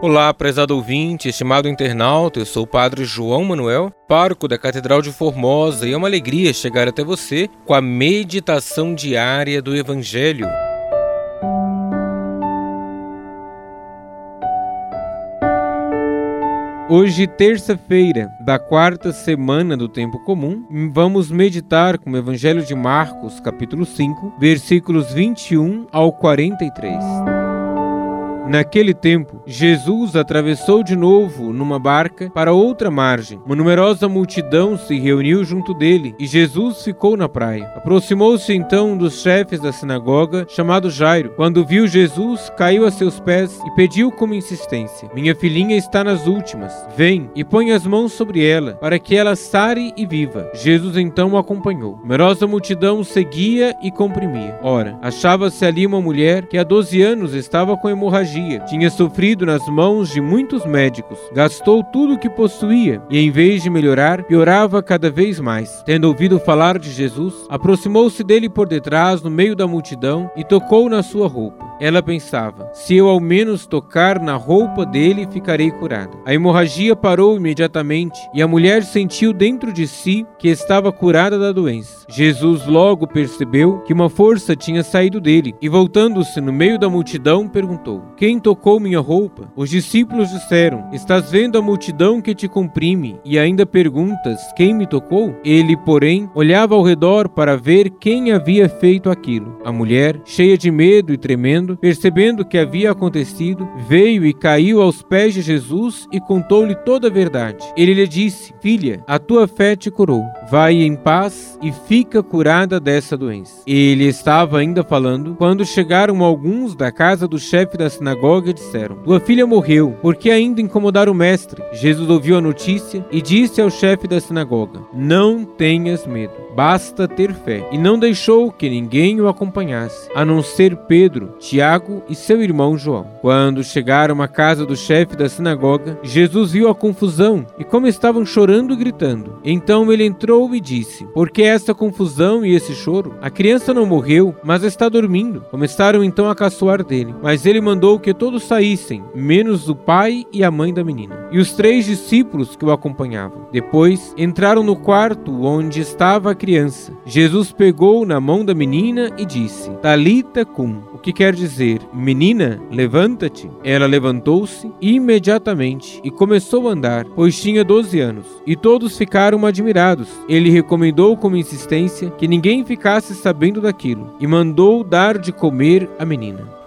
Olá, prezado ouvinte, estimado internauta, eu sou o Padre João Manuel, pároco da Catedral de Formosa, e é uma alegria chegar até você com a meditação diária do Evangelho. Hoje, terça-feira da quarta semana do tempo comum, vamos meditar com o Evangelho de Marcos, capítulo 5, versículos 21 ao 43. Naquele tempo, Jesus atravessou de novo numa barca para outra margem. Uma numerosa multidão se reuniu junto dele e Jesus ficou na praia. Aproximou-se então um dos chefes da sinagoga, chamado Jairo. Quando viu Jesus, caiu a seus pés e pediu com insistência: Minha filhinha está nas últimas. Vem e põe as mãos sobre ela, para que ela sare e viva. Jesus então o acompanhou. Numerosa multidão seguia e comprimia. Ora, achava-se ali uma mulher que há 12 anos estava com hemorragia tinha sofrido nas mãos de muitos médicos, gastou tudo o que possuía e, em vez de melhorar, piorava cada vez mais. Tendo ouvido falar de Jesus, aproximou-se dele por detrás, no meio da multidão, e tocou na sua roupa. Ela pensava: se eu ao menos tocar na roupa dele, ficarei curada. A hemorragia parou imediatamente e a mulher sentiu dentro de si que estava curada da doença. Jesus logo percebeu que uma força tinha saído dele e, voltando-se no meio da multidão, perguntou: Quem tocou minha roupa? Os discípulos disseram: Estás vendo a multidão que te comprime e ainda perguntas: Quem me tocou? Ele, porém, olhava ao redor para ver quem havia feito aquilo. A mulher, cheia de medo e tremendo, percebendo o que havia acontecido, veio e caiu aos pés de Jesus e contou-lhe toda a verdade. Ele lhe disse: Filha, a tua fé te curou. Vai em paz e fica curada dessa doença. Ele estava ainda falando quando chegaram alguns da casa do chefe da sinagoga disseram: Tua filha morreu, por que ainda incomodar o mestre? Jesus ouviu a notícia e disse ao chefe da sinagoga: Não tenhas medo, basta ter fé. E não deixou que ninguém o acompanhasse, a não ser Pedro, Tiago e seu irmão João. Quando chegaram à casa do chefe da sinagoga, Jesus viu a confusão e como estavam chorando e gritando. Então ele entrou e disse: Por que essa confusão e esse choro? A criança não morreu, mas está dormindo. Começaram então a caçoar dele, mas ele mandou que todos saíssem, menos o pai e a mãe da menina, e os três discípulos que o acompanhavam. Depois entraram no quarto onde estava a criança. Jesus pegou na mão da menina e disse: Talita cum, o que quer dizer Menina, levanta-te. Ela levantou-se imediatamente e começou a andar, pois tinha doze anos. E todos ficaram admirados. Ele recomendou com insistência que ninguém ficasse sabendo daquilo e mandou dar de comer à menina.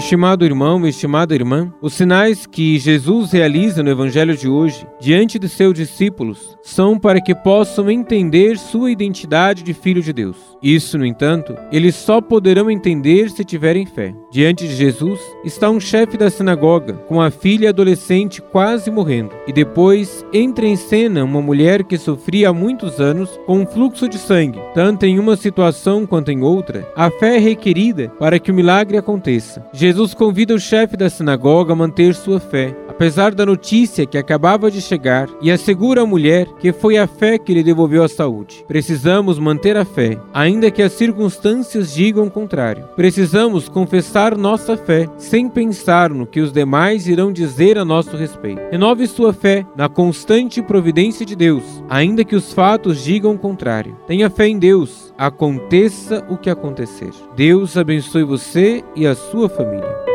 Estimado irmão, estimada irmã, os sinais que Jesus realiza no Evangelho de hoje diante de seus discípulos são para que possam entender sua identidade de filho de Deus. Isso, no entanto, eles só poderão entender se tiverem fé. Diante de Jesus está um chefe da sinagoga com a filha adolescente quase morrendo, e depois entra em cena uma mulher que sofria há muitos anos com um fluxo de sangue. Tanto em uma situação quanto em outra, a fé é requerida para que o milagre aconteça. Jesus convida o chefe da sinagoga a manter sua fé, apesar da notícia que acabava de chegar, e assegura à mulher que foi a fé que lhe devolveu a saúde. Precisamos manter a fé, ainda que as circunstâncias digam o contrário. Precisamos confessar nossa fé, sem pensar no que os demais irão dizer a nosso respeito. Renove sua fé na constante providência de Deus, ainda que os fatos digam o contrário. Tenha fé em Deus, aconteça o que acontecer. Deus abençoe você e a sua família.